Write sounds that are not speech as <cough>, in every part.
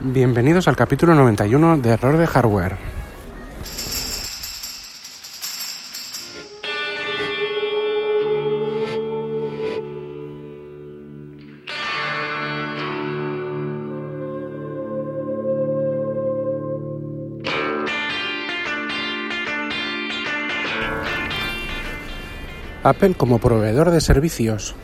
Bienvenidos al capítulo 91 de Error de Hardware. Apple como proveedor de servicios.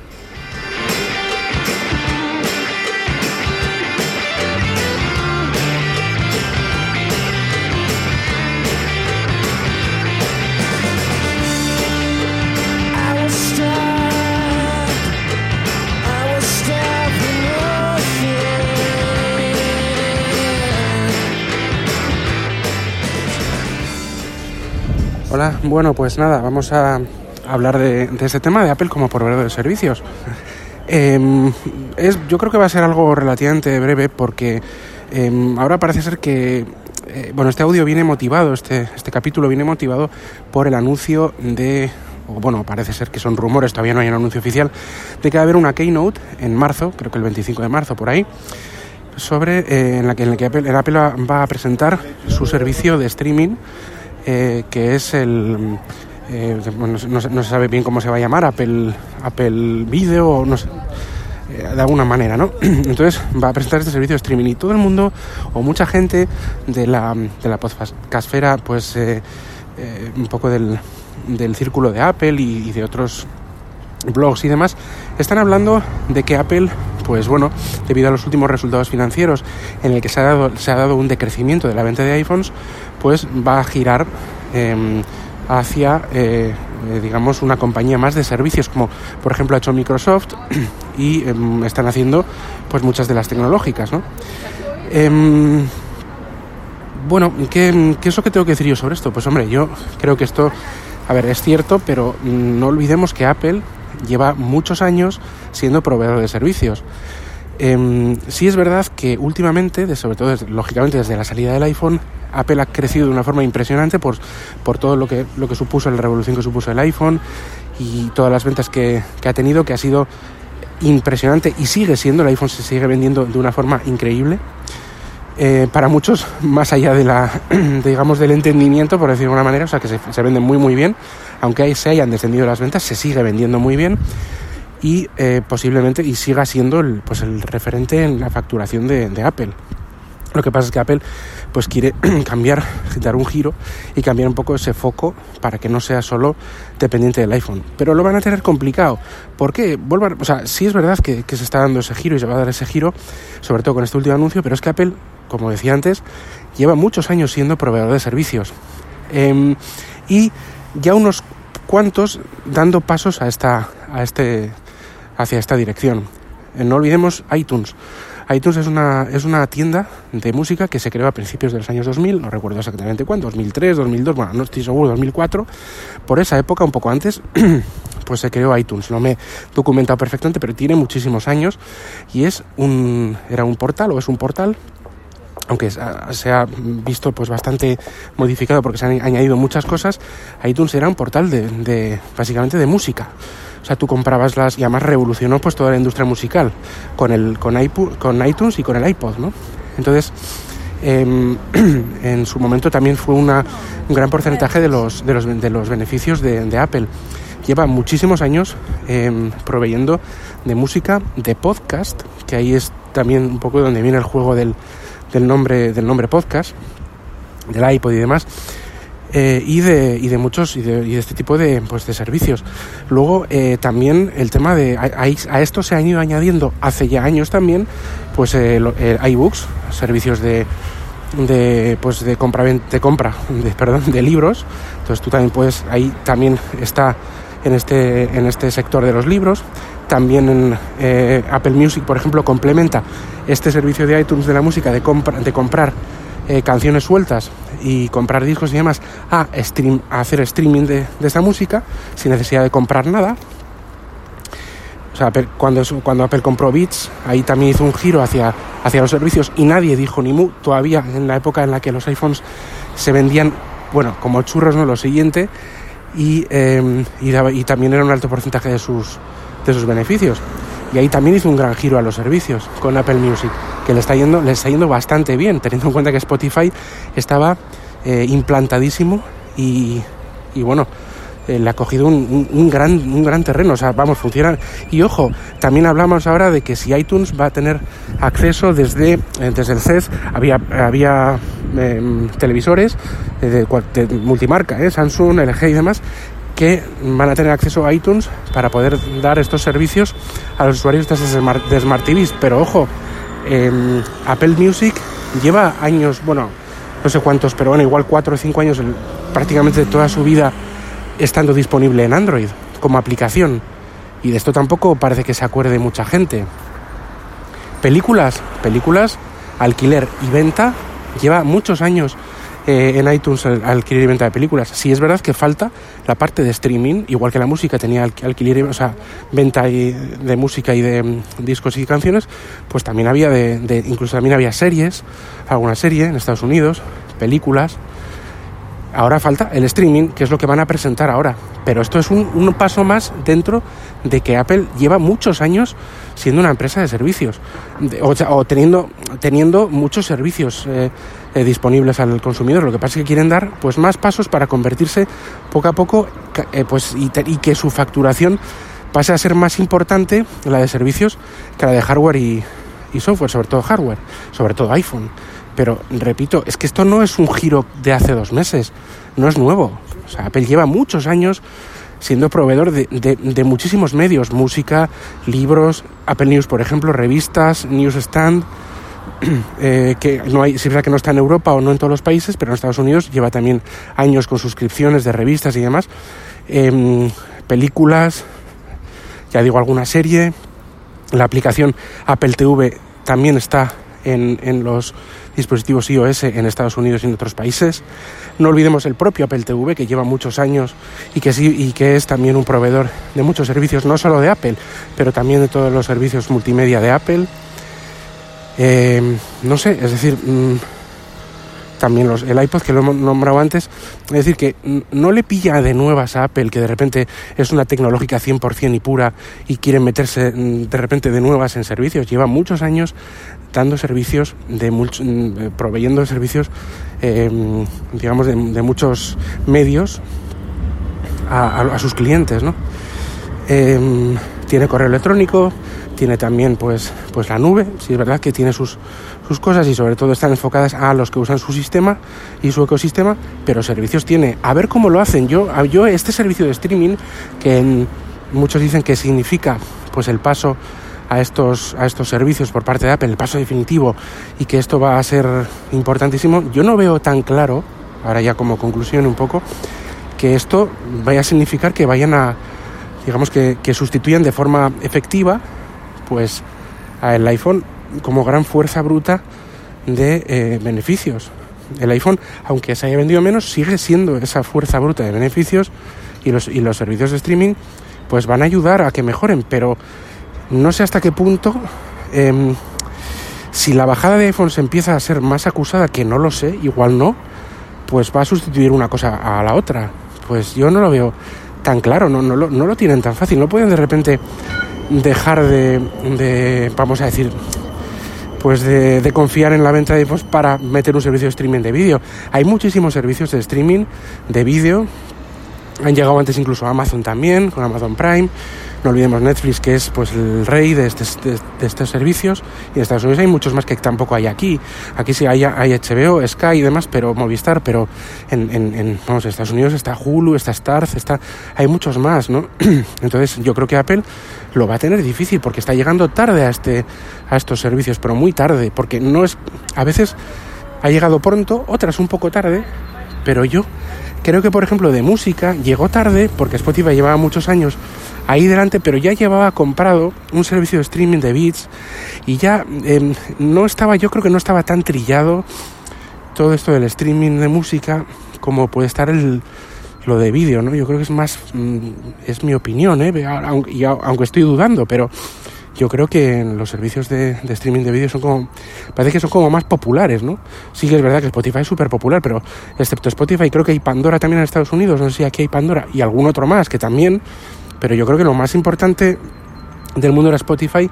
Hola, bueno, pues nada, vamos a hablar de, este tema de Apple como proveedor de servicios. <laughs> Em, es, yo creo que va a ser algo relativamente breve porque em, ahora parece ser que eh, bueno, este audio viene motivado, este, este capítulo viene motivado por el anuncio de, o bueno, parece ser que son rumores, todavía no hay un anuncio oficial, de que va a haber una keynote en marzo, creo que el 25 de marzo por ahí, sobre eh, en la que, en la que Apple, Apple va a presentar su servicio de streaming, eh, que es el eh, no, se sabe bien cómo se va a llamar, Apple, Apple Video, no eh, de alguna manera, ¿no? <clears throat> Entonces va a presentar este servicio de streaming y todo el mundo o mucha gente de la, de la podcastfera, pues eh, un poco del, del, círculo de Apple y, de otros blogs y demás, están hablando de que Apple, pues bueno, debido a los últimos resultados financieros en el que se ha dado, un decrecimiento de la venta de iPhones, pues va a girar em, hacia, eh, eh, digamos, una compañía más de servicios, como por ejemplo ha hecho Microsoft <clears throat> y em, están haciendo pues muchas de las tecnológicas, ¿no? Em, bueno, ¿qué, ¿qué, es lo que tengo que decir yo sobre esto? Pues hombre, yo creo que esto, a ver, es cierto, pero no olvidemos que Apple lleva muchos años siendo proveedor de servicios. Eh, sí es verdad que últimamente, sobre todo lógicamente desde la salida del iPhone, Apple ha crecido de una forma impresionante por, por todo lo que, lo que supuso, la revolución que supuso el iPhone y todas las ventas que, ha tenido, que ha sido impresionante y sigue siendo, el iPhone se sigue vendiendo de una forma increíble. Eh, para muchos, más allá de la, <clears throat> digamos, del entendimiento, por decirlo de una manera, o sea que se, se vende muy muy bien, aunque se hayan descendido las ventas, se sigue vendiendo muy bien y eh, posiblemente y siga siendo el, pues el referente en la facturación de, Apple. Lo que pasa es que Apple pues quiere <clears throat> cambiar, dar un giro y cambiar un poco ese foco para que no sea solo dependiente del iPhone. Pero lo van a tener complicado. ¿Por qué? Vuelvo o sea, sí es verdad que, se está dando ese giro y se va a dar ese giro, sobre todo con este último anuncio, pero es que Apple, como decía antes, lleva muchos años siendo proveedor de servicios. Em, y ya unos cuantos dando pasos a esta a este hacia esta dirección. Eh, no olvidemos iTunes. iTunes es una, es una tienda de música que se creó a principios de los años 2000, no recuerdo exactamente cuándo, 2003, 2002, bueno, no estoy seguro, 2004. Por esa época, un poco antes, <clears throat> pues se creó iTunes. No me he documentado perfectamente, pero tiene muchísimos años y es un, era un portal o es un portal aunque se ha visto pues bastante modificado porque se han añadido muchas cosas, iTunes era un portal de, de básicamente de música. O sea, tú comprabas las y además revolucionó pues toda la industria musical con el con, con iTunes y con el iPod, ¿no? Entonces, em, <clears throat> en su momento también fue una, un gran porcentaje de los, de los, de los beneficios de, Apple. Lleva muchísimos años em, proveyendo de música, de podcast, que ahí es también un poco donde viene el juego del, del nombre, del nombre podcast, del iPod y demás. Eh, y, de, y de muchos y de, y de, este tipo de, pues, de servicios. Luego eh, también el tema de a, a, esto se han ido añadiendo hace ya años también pues eh, iBooks, servicios de, de pues de compra de compra de, perdón de libros. Entonces tú también puedes ahí también está en este en este sector de los libros. También en eh, Apple Music, por ejemplo, complementa este servicio de iTunes de la música de, compra, de comprar eh, canciones sueltas y comprar discos y demás a, stream, a hacer streaming de, de esta música sin necesidad de comprar nada. O sea, cuando, cuando Apple compró Beats, ahí también hizo un giro hacia, hacia los servicios y nadie dijo ni mu. Todavía en la época en la que los iPhones se vendían, bueno, como churros, ¿no? Lo siguiente, y, eh, y, y también era un alto porcentaje de sus, de sus beneficios. Y ahí también hizo un gran giro a los servicios con Apple Music, que le está yendo, le está yendo bastante bien, teniendo en cuenta que Spotify estaba eh, implantadísimo y, y bueno, eh, le ha cogido un, gran, un gran terreno, o sea, vamos, funciona. Y ojo, también hablamos ahora de que si iTunes va a tener acceso desde, eh, desde el CES, había, había em, televisores de, multimarca, Samsung, LG y demás, que van a tener acceso a iTunes para poder dar estos servicios a los usuarios de Smart, de Smart TVs. Pero ojo, em, Apple Music lleva años, bueno, no sé cuántos, pero bueno, igual cuatro o cinco años, prácticamente toda su vida estando disponible en Android como aplicación. Y de esto tampoco parece que se acuerde mucha gente. Películas, películas, alquiler y venta, lleva muchos años eh, en iTunes alquiler y venta de películas. Sí es verdad que falta la parte de streaming, igual que la música tenía alquiler, o sea, venta de música y de mm, discos y canciones, pues también había de, incluso también había series, alguna serie en Estados Unidos, películas, Ahora falta el streaming, que es lo que van a presentar ahora. Pero esto es un, paso más dentro de que Apple lleva muchos años siendo una empresa de servicios, o, teniendo, teniendo muchos servicios eh, eh, disponibles al consumidor. Lo que pasa es que quieren dar pues, más pasos para convertirse poco a poco eh, pues, y, que su facturación pase a ser más importante, la de servicios, que la de hardware y software, sobre todo hardware, sobre todo iPhone. Pero repito, es que esto no es un giro de hace dos meses, no es nuevo. O sea, Apple lleva muchos años siendo proveedor de, muchísimos medios, música, libros, Apple News, por ejemplo, revistas, Newsstand, <clears throat> eh, que no hay, si es verdad que no está en Europa o no en todos los países, pero en Estados Unidos lleva también años con suscripciones de revistas y demás, em, películas, ya digo, alguna serie, la aplicación Apple TV también está en, en los dispositivos iOS en Estados Unidos y en otros países. No olvidemos el propio Apple TV, que lleva muchos años y que, sí, y que es también un proveedor de muchos servicios, no solo de Apple, pero también de todos los servicios multimedia de Apple. Eh, no sé, es decir, mm, también los, el iPod que lo hemos nombrado antes, es decir, que no le pilla de nuevas a Apple, que de repente es una tecnológica 100% y pura y quieren meterse de repente de nuevas en servicios. Lleva muchos años dando servicios, de mm, proveyendo servicios, em, digamos, de, muchos medios a, sus clientes, ¿no? Em, tiene correo electrónico, tiene también pues, pues la nube, si es verdad que tiene sus, sus cosas y sobre todo están enfocadas a los que usan su sistema y su ecosistema, pero servicios tiene. A ver cómo lo hacen. Yo, yo este servicio de streaming, que muchos dicen que significa pues el paso a estos, a estos servicios por parte de Apple, el paso definitivo, y que esto va a ser importantísimo, yo no veo tan claro, ahora ya como conclusión un poco, que esto vaya a significar que vayan a, digamos que, que sustituyan de forma efectiva pues el iPhone como gran fuerza bruta de eh, beneficios. El iPhone, aunque se haya vendido menos, sigue siendo esa fuerza bruta de beneficios y los, y los servicios de streaming pues van a ayudar a que mejoren, pero no sé hasta qué punto em, si la bajada de iPhone se empieza a ser más acusada, que no lo sé, igual no, pues va a sustituir una cosa a la otra. Pues yo no lo veo tan claro, no, no, lo, no lo tienen tan fácil, no pueden de repente dejar de, vamos a decir, pues de, confiar en la venta de iPhones para meter un servicio de streaming de vídeo. Hay muchísimos servicios de streaming de vídeo. Han llegado antes incluso a Amazon también, con Amazon Prime. No olvidemos Netflix, que es pues el rey de, este, estos servicios. Y en Estados Unidos hay muchos más que tampoco hay aquí. Aquí sí hay, hay HBO, Sky y demás, pero Movistar, pero en, en, vamos, Estados Unidos está Hulu, está Starz, está, hay muchos más, ¿no? <clears throat> Entonces yo creo que Apple lo va a tener difícil porque está llegando tarde a, este, a estos servicios, pero muy tarde, porque no es, a veces ha llegado pronto, otras un poco tarde, pero yo creo que por ejemplo de música llegó tarde porque Spotify llevaba muchos años ahí delante, pero ya llevaba comprado un servicio de streaming de Beats y ya em, no estaba, yo creo que no estaba tan trillado todo esto del streaming de música como puede estar el, lo de vídeo, ¿no? Yo creo que es más, mm, es mi opinión, ¿eh? Aunque, aunque estoy dudando, pero yo creo que los servicios de, de streaming de vídeo son como, parece que son como más populares, ¿no? Sí que es verdad que Spotify es súper popular, pero excepto Spotify creo que hay Pandora también en Estados Unidos, no sé si aquí hay Pandora y algún otro más que también pero yo creo que lo más importante del mundo era Spotify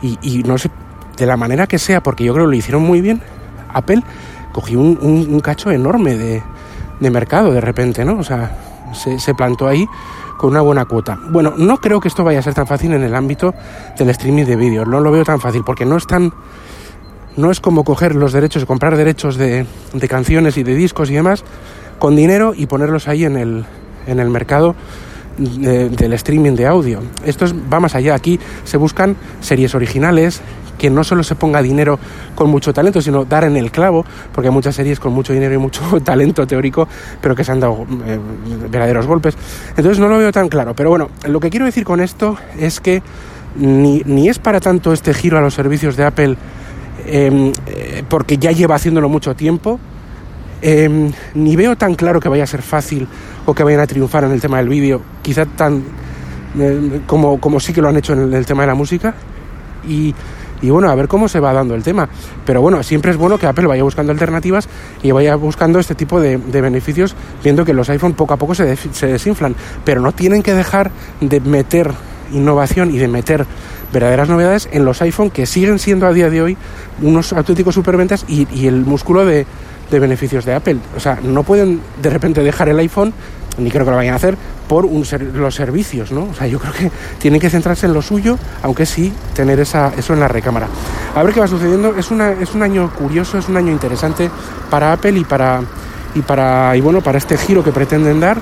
y, no sé, de la manera que sea, porque yo creo que lo hicieron muy bien, Apple cogió un, cacho enorme de, mercado de repente, ¿no? O sea, se, se plantó ahí con una buena cuota. Bueno, no creo que esto vaya a ser tan fácil en el ámbito del streaming de vídeos, no lo veo tan fácil, porque no es tan... No es como coger los derechos, comprar derechos de, de canciones y de discos y demás con dinero y ponerlos ahí en el, en el mercado del streaming de audio. Esto va más allá. Aquí se buscan series originales, que no solo se ponga dinero con mucho talento, sino dar en el clavo, porque hay muchas series con mucho dinero y mucho <laughs> talento teórico, pero que se han dado eh, verdaderos golpes. Entonces no lo veo tan claro. Pero bueno, lo que quiero decir con esto es que ni, ni es para tanto este giro a los servicios de Apple, em, eh, porque ya lleva haciéndolo mucho tiempo, em, ni veo tan claro que vaya a ser fácil o que vayan a triunfar en el tema del vídeo, quizá tan eh, como, como sí que lo han hecho en el, tema de la música. Y, y, bueno, a ver cómo se va dando el tema. Pero bueno, siempre es bueno que Apple vaya buscando alternativas y vaya buscando este tipo de, beneficios, viendo que los iPhone poco a poco se, se desinflan. Pero no tienen que dejar de meter innovación y de meter verdaderas novedades en los iPhone que siguen siendo a día de hoy unos auténticos superventas y, y el músculo de, de beneficios de Apple. O sea, no pueden de repente dejar el iPhone, ni creo que lo vayan a hacer, por los servicios, ¿no? O sea, yo creo que tienen que centrarse en lo suyo, aunque sí tener esa, eso en la recámara. A ver qué va sucediendo. Es, una, es un año curioso, es un año interesante para Apple y para, y para, y bueno, para este giro que pretenden dar.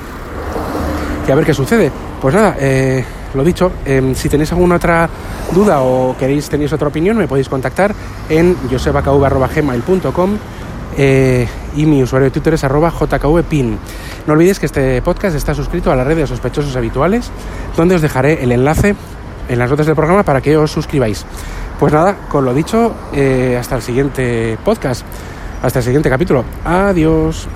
Y a ver qué sucede. Pues nada, eh, lo dicho, em, si tenéis alguna otra duda o queréis tenéis otra opinión, me podéis contactar en josebakv.gmail.com eh, y mi usuario de Twitter es arroba jkvpin. No olvidéis que este podcast está suscrito a la red de sospechosos habituales, donde os dejaré el enlace en las notas del programa para que os suscribáis. Pues nada, con lo dicho, eh, hasta el siguiente podcast, hasta el siguiente capítulo. Adiós.